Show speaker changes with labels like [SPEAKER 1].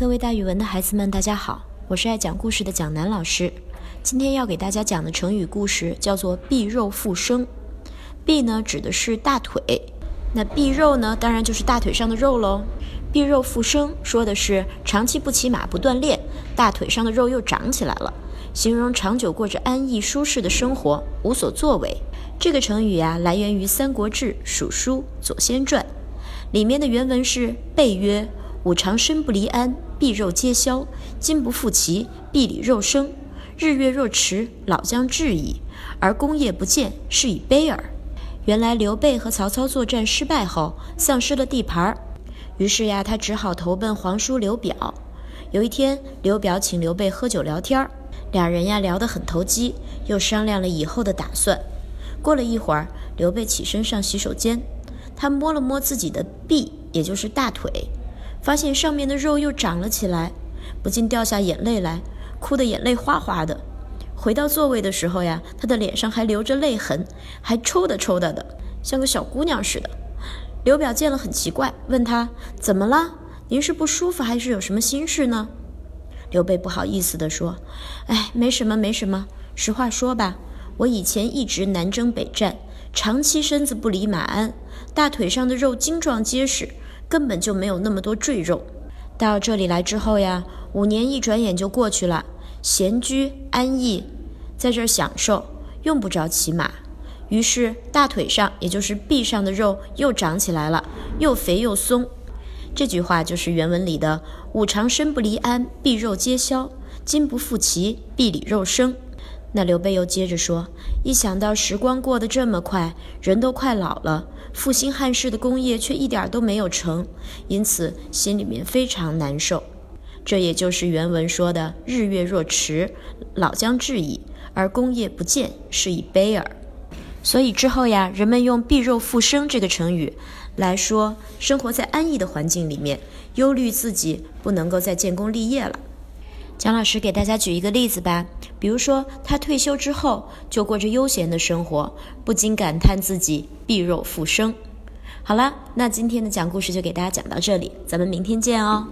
[SPEAKER 1] 各位大语文的孩子们，大家好，我是爱讲故事的蒋楠老师。今天要给大家讲的成语故事叫做“臂肉复生”。臂呢指的是大腿，那臂肉呢当然就是大腿上的肉喽。臂肉复生说的是长期不骑马不锻炼，大腿上的肉又长起来了，形容长久过着安逸舒适的生活，无所作为。这个成语呀来源于《三国志·蜀书·左仙传》，里面的原文是：“备曰。”吾常身不离鞍，臂肉皆消；今不复骑，臂里肉生。日月若迟，老将至矣。而功业不见，是以悲耳。原来刘备和曹操作战失败后，丧失了地盘儿，于是呀，他只好投奔皇叔刘表。有一天，刘表请刘备喝酒聊天儿，俩人呀聊得很投机，又商量了以后的打算。过了一会儿，刘备起身上洗手间，他摸了摸自己的臂，也就是大腿。发现上面的肉又长了起来，不禁掉下眼泪来，哭得眼泪哗哗的。回到座位的时候呀，他的脸上还留着泪痕，还抽的抽的的，像个小姑娘似的。刘表见了很奇怪，问他怎么了？您是不舒服还是有什么心事呢？刘备不好意思地说：“哎，没什么，没什么。实话说吧，我以前一直南征北战，长期身子不离马鞍，大腿上的肉精壮结实。”根本就没有那么多赘肉。到这里来之后呀，五年一转眼就过去了，闲居安逸，在这儿享受，用不着骑马。于是大腿上，也就是臂上的肉又长起来了，又肥又松。这句话就是原文里的“五常身不离鞍，臂肉皆消；今不复骑，臂里肉生。”那刘备又接着说：“一想到时光过得这么快，人都快老了，复兴汉室的功业却一点都没有成，因此心里面非常难受。这也就是原文说的‘日月若迟，老将至矣，而功业不见，是以悲耳’。所以之后呀，人们用‘臂肉复生’这个成语来说生活在安逸的环境里面，忧虑自己不能够再建功立业了。”蒋老师给大家举一个例子吧，比如说他退休之后就过着悠闲的生活，不禁感叹自己臂肉复生。好了，那今天的讲故事就给大家讲到这里，咱们明天见哦。